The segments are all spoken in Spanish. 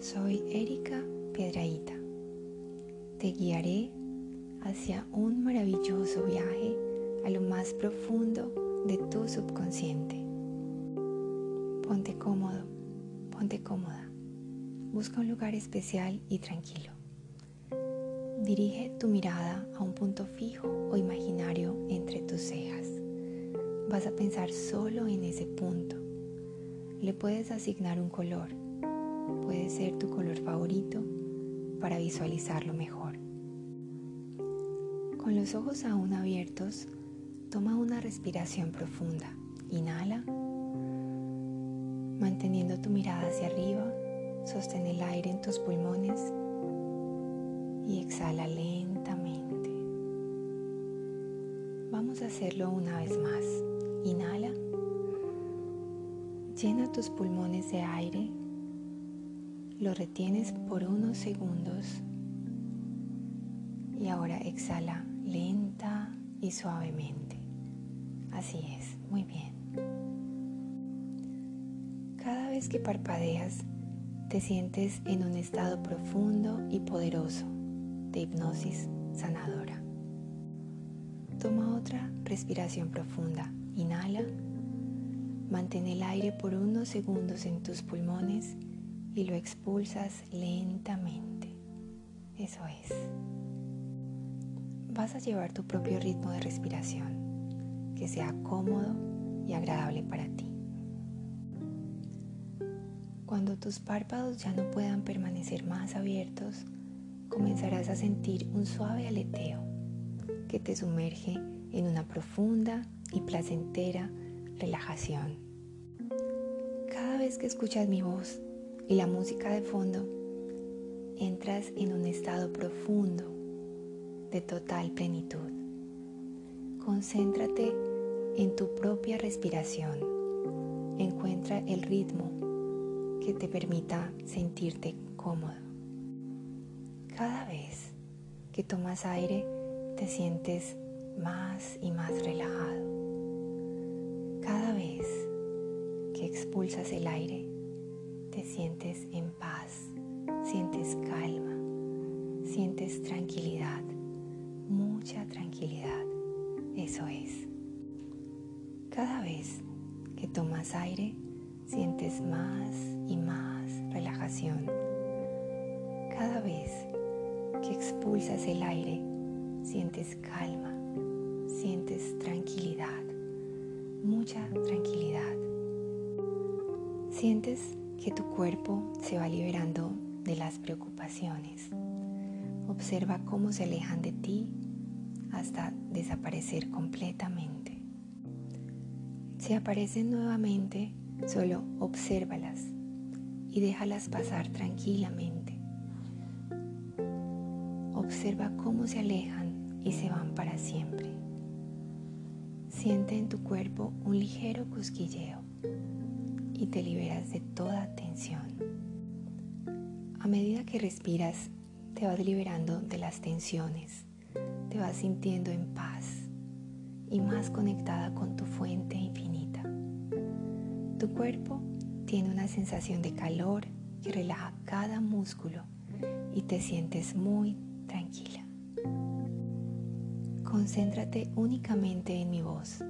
Soy Erika Piedraíta. Te guiaré hacia un maravilloso viaje a lo más profundo de tu subconsciente. Ponte cómodo, ponte cómoda. Busca un lugar especial y tranquilo. Dirige tu mirada a un punto fijo o imaginario entre tus cejas. Vas a pensar solo en ese punto. Le puedes asignar un color puede ser tu color favorito para visualizarlo mejor. Con los ojos aún abiertos, toma una respiración profunda. Inhala, manteniendo tu mirada hacia arriba, sostén el aire en tus pulmones y exhala lentamente. Vamos a hacerlo una vez más. Inhala, llena tus pulmones de aire lo retienes por unos segundos y ahora exhala lenta y suavemente. Así es, muy bien. Cada vez que parpadeas, te sientes en un estado profundo y poderoso de hipnosis sanadora. Toma otra respiración profunda. Inhala. Mantén el aire por unos segundos en tus pulmones y lo expulsas lentamente. Eso es. Vas a llevar tu propio ritmo de respiración, que sea cómodo y agradable para ti. Cuando tus párpados ya no puedan permanecer más abiertos, comenzarás a sentir un suave aleteo que te sumerge en una profunda y placentera relajación. Cada vez que escuchas mi voz, y la música de fondo, entras en un estado profundo de total plenitud. Concéntrate en tu propia respiración. Encuentra el ritmo que te permita sentirte cómodo. Cada vez que tomas aire, te sientes más y más relajado. Cada vez que expulsas el aire, te sientes en paz, sientes calma, sientes tranquilidad, mucha tranquilidad. Eso es. Cada vez que tomas aire, sientes más y más relajación. Cada vez que expulsas el aire, sientes calma, sientes tranquilidad, mucha tranquilidad. Sientes que tu cuerpo se va liberando de las preocupaciones. Observa cómo se alejan de ti hasta desaparecer completamente. Si aparecen nuevamente, solo obsérvalas y déjalas pasar tranquilamente. Observa cómo se alejan y se van para siempre. Siente en tu cuerpo un ligero cosquilleo y te liberas de toda tensión. A medida que respiras, te vas liberando de las tensiones, te vas sintiendo en paz y más conectada con tu fuente infinita. Tu cuerpo tiene una sensación de calor que relaja cada músculo y te sientes muy tranquila. Concéntrate únicamente en mi voz.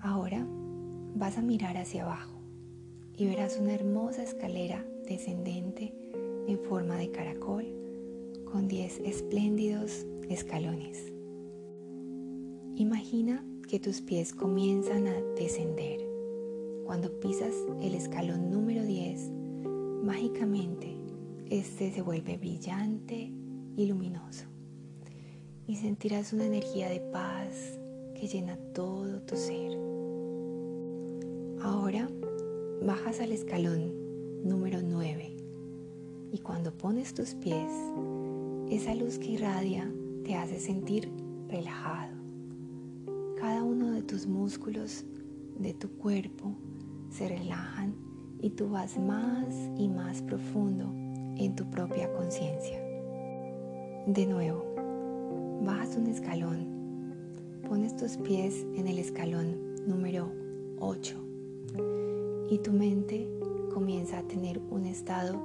Ahora vas a mirar hacia abajo y verás una hermosa escalera descendente en forma de caracol con 10 espléndidos escalones. Imagina que tus pies comienzan a descender. Cuando pisas el escalón número 10, mágicamente este se vuelve brillante y luminoso. Y sentirás una energía de paz que llena todo tu ser. Ahora bajas al escalón número 9 y cuando pones tus pies, esa luz que irradia te hace sentir relajado. Cada uno de tus músculos de tu cuerpo se relajan y tú vas más y más profundo en tu propia conciencia. De nuevo, bajas un escalón, pones tus pies en el escalón número 8 y tu mente comienza a tener un estado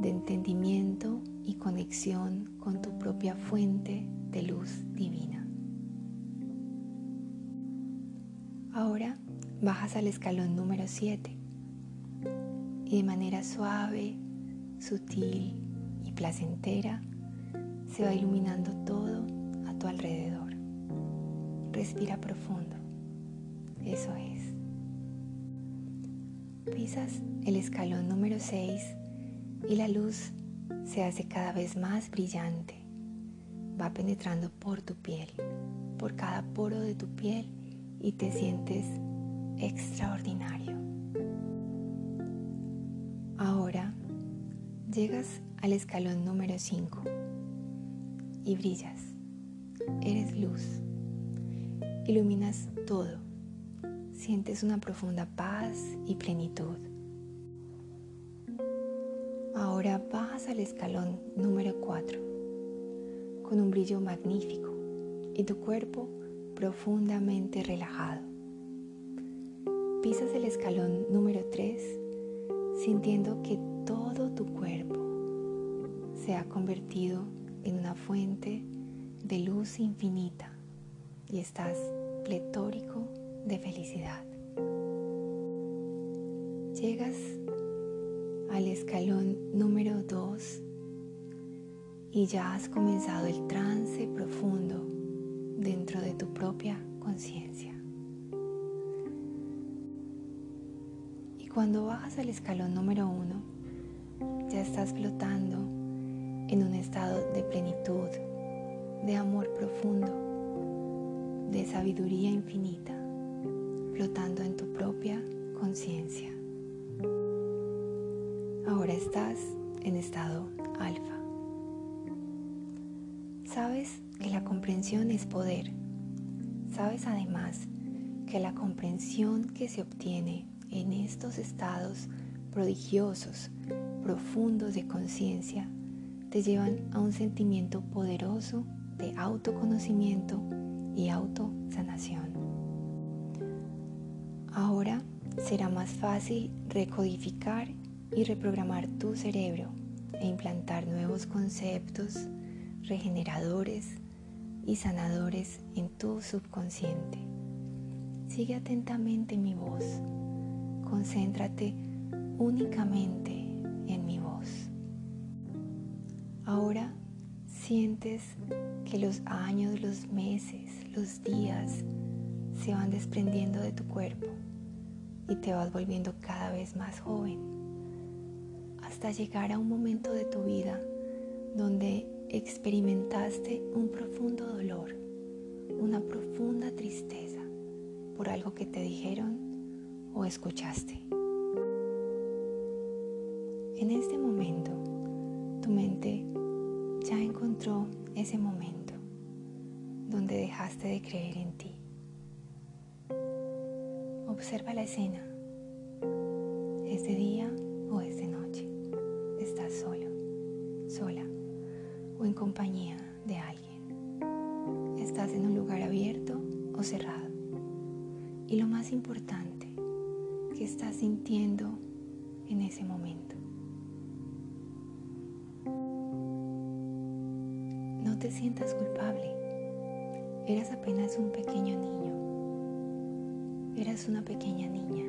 de entendimiento y conexión con tu propia fuente de luz divina. Ahora bajas al escalón número 7 y de manera suave, sutil y placentera se va iluminando todo a tu alrededor. Respira profundo. Eso es. Pisas el escalón número 6 y la luz se hace cada vez más brillante. Va penetrando por tu piel, por cada poro de tu piel y te sientes extraordinario. Ahora llegas al escalón número 5 y brillas. Eres luz. Iluminas todo. Sientes una profunda paz y plenitud. Ahora bajas al escalón número 4 con un brillo magnífico y tu cuerpo profundamente relajado. Pisas el escalón número 3 sintiendo que todo tu cuerpo se ha convertido en una fuente de luz infinita y estás pletórico de felicidad. Llegas al escalón número 2 y ya has comenzado el trance profundo dentro de tu propia conciencia. Cuando bajas al escalón número uno, ya estás flotando en un estado de plenitud, de amor profundo, de sabiduría infinita, flotando en tu propia conciencia. Ahora estás en estado alfa. Sabes que la comprensión es poder. Sabes además que la comprensión que se obtiene en estos estados prodigiosos, profundos de conciencia, te llevan a un sentimiento poderoso de autoconocimiento y autosanación. Ahora será más fácil recodificar y reprogramar tu cerebro e implantar nuevos conceptos regeneradores y sanadores en tu subconsciente. Sigue atentamente mi voz concéntrate únicamente en mi voz. Ahora sientes que los años, los meses, los días se van desprendiendo de tu cuerpo y te vas volviendo cada vez más joven hasta llegar a un momento de tu vida donde experimentaste un profundo dolor, una profunda tristeza por algo que te dijeron o escuchaste. En este momento, tu mente ya encontró ese momento donde dejaste de creer en ti. Observa la escena. ¿Es de día o es noche? ¿Estás solo, sola o en compañía de alguien? ¿Estás en un lugar abierto o cerrado? Y lo más importante, ¿Qué estás sintiendo en ese momento. No te sientas culpable. Eras apenas un pequeño niño. Eras una pequeña niña.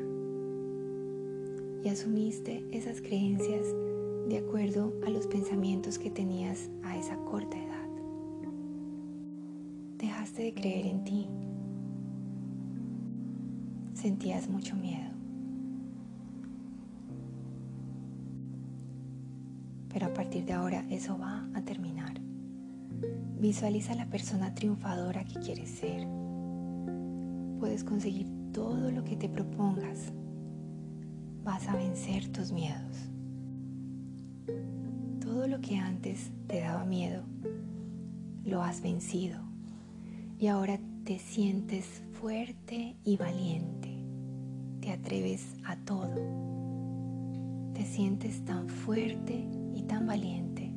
Y asumiste esas creencias de acuerdo a los pensamientos que tenías a esa corta edad. Dejaste de creer en ti. Sentías mucho miedo. pero a partir de ahora eso va a terminar. Visualiza la persona triunfadora que quieres ser. Puedes conseguir todo lo que te propongas. Vas a vencer tus miedos. Todo lo que antes te daba miedo, lo has vencido. Y ahora te sientes fuerte y valiente. Te atreves a todo. Te sientes tan fuerte y tan valiente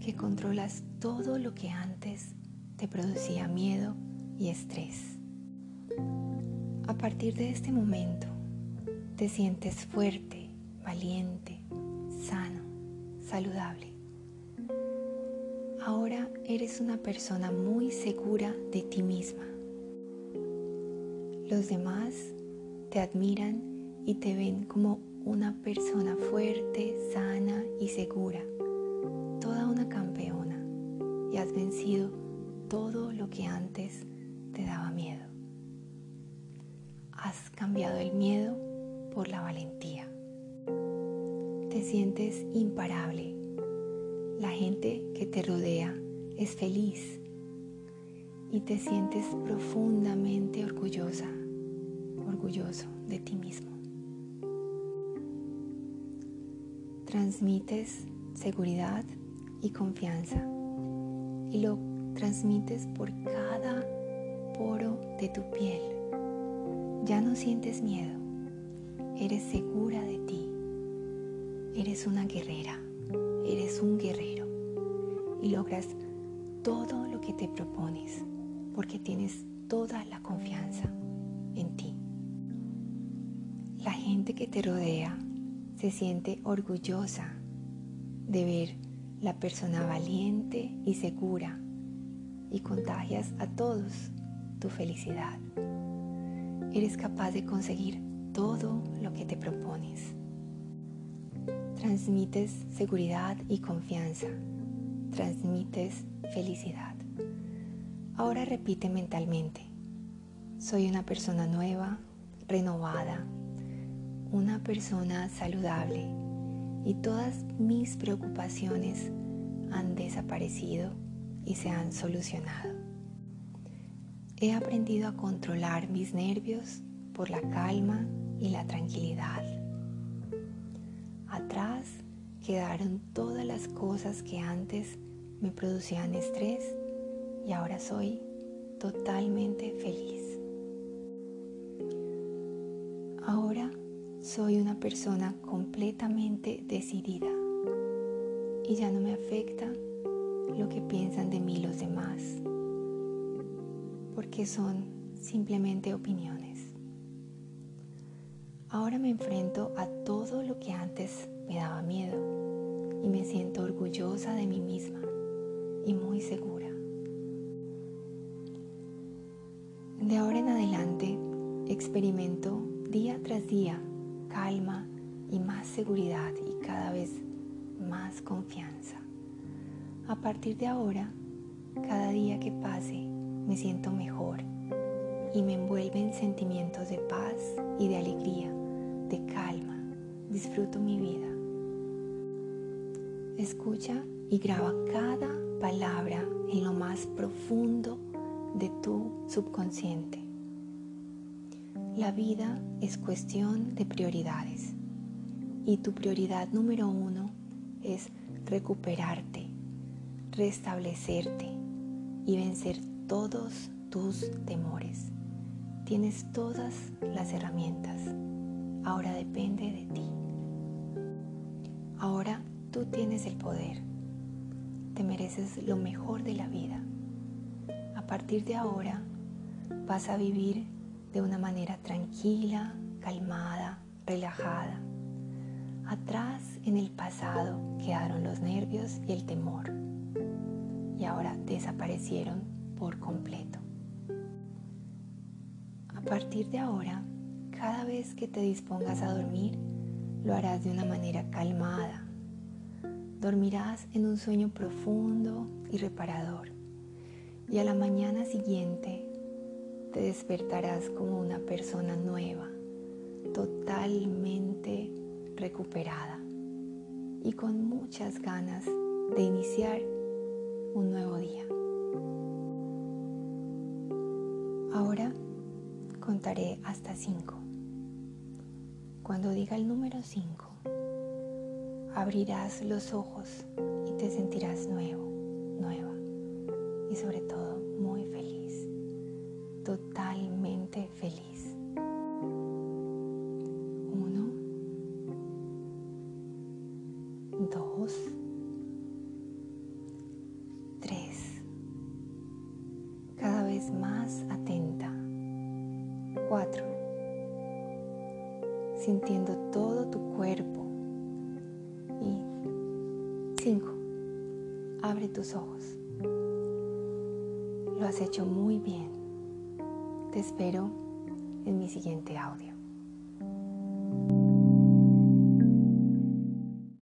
que controlas todo lo que antes te producía miedo y estrés. A partir de este momento te sientes fuerte, valiente, sano, saludable. Ahora eres una persona muy segura de ti misma. Los demás te admiran y te ven como una persona fuerte, sana y segura, toda una campeona y has vencido todo lo que antes te daba miedo. Has cambiado el miedo por la valentía. Te sientes imparable. La gente que te rodea es feliz y te sientes profundamente orgullosa, orgulloso de ti mismo. Transmites seguridad y confianza y lo transmites por cada poro de tu piel. Ya no sientes miedo, eres segura de ti, eres una guerrera, eres un guerrero y logras todo lo que te propones porque tienes toda la confianza en ti. La gente que te rodea se siente orgullosa de ver la persona valiente y segura y contagias a todos tu felicidad. Eres capaz de conseguir todo lo que te propones. Transmites seguridad y confianza. Transmites felicidad. Ahora repite mentalmente. Soy una persona nueva, renovada, una persona saludable y todas mis preocupaciones han desaparecido y se han solucionado. He aprendido a controlar mis nervios por la calma y la tranquilidad. Atrás quedaron todas las cosas que antes me producían estrés y ahora soy totalmente feliz. Ahora soy una persona completamente decidida y ya no me afecta lo que piensan de mí los demás, porque son simplemente opiniones. Ahora me enfrento a todo lo que antes me daba miedo y me siento orgullosa de mí misma y muy segura. De ahora en adelante experimento día tras día calma y más seguridad y cada vez más confianza. A partir de ahora, cada día que pase, me siento mejor y me envuelven sentimientos de paz y de alegría, de calma. Disfruto mi vida. Escucha y graba cada palabra en lo más profundo de tu subconsciente. La vida es cuestión de prioridades y tu prioridad número uno es recuperarte, restablecerte y vencer todos tus temores. Tienes todas las herramientas. Ahora depende de ti. Ahora tú tienes el poder. Te mereces lo mejor de la vida. A partir de ahora vas a vivir de una manera tranquila, calmada, relajada. Atrás en el pasado quedaron los nervios y el temor y ahora desaparecieron por completo. A partir de ahora, cada vez que te dispongas a dormir, lo harás de una manera calmada. Dormirás en un sueño profundo y reparador y a la mañana siguiente te despertarás como una persona nueva, totalmente recuperada y con muchas ganas de iniciar un nuevo día. Ahora contaré hasta cinco. Cuando diga el número cinco, abrirás los ojos y te sentirás nuevo, nueva y sobre todo muy feliz totalmente feliz. Sintiendo todo tu cuerpo. Y 5. Abre tus ojos. Lo has hecho muy bien. Te espero en mi siguiente audio.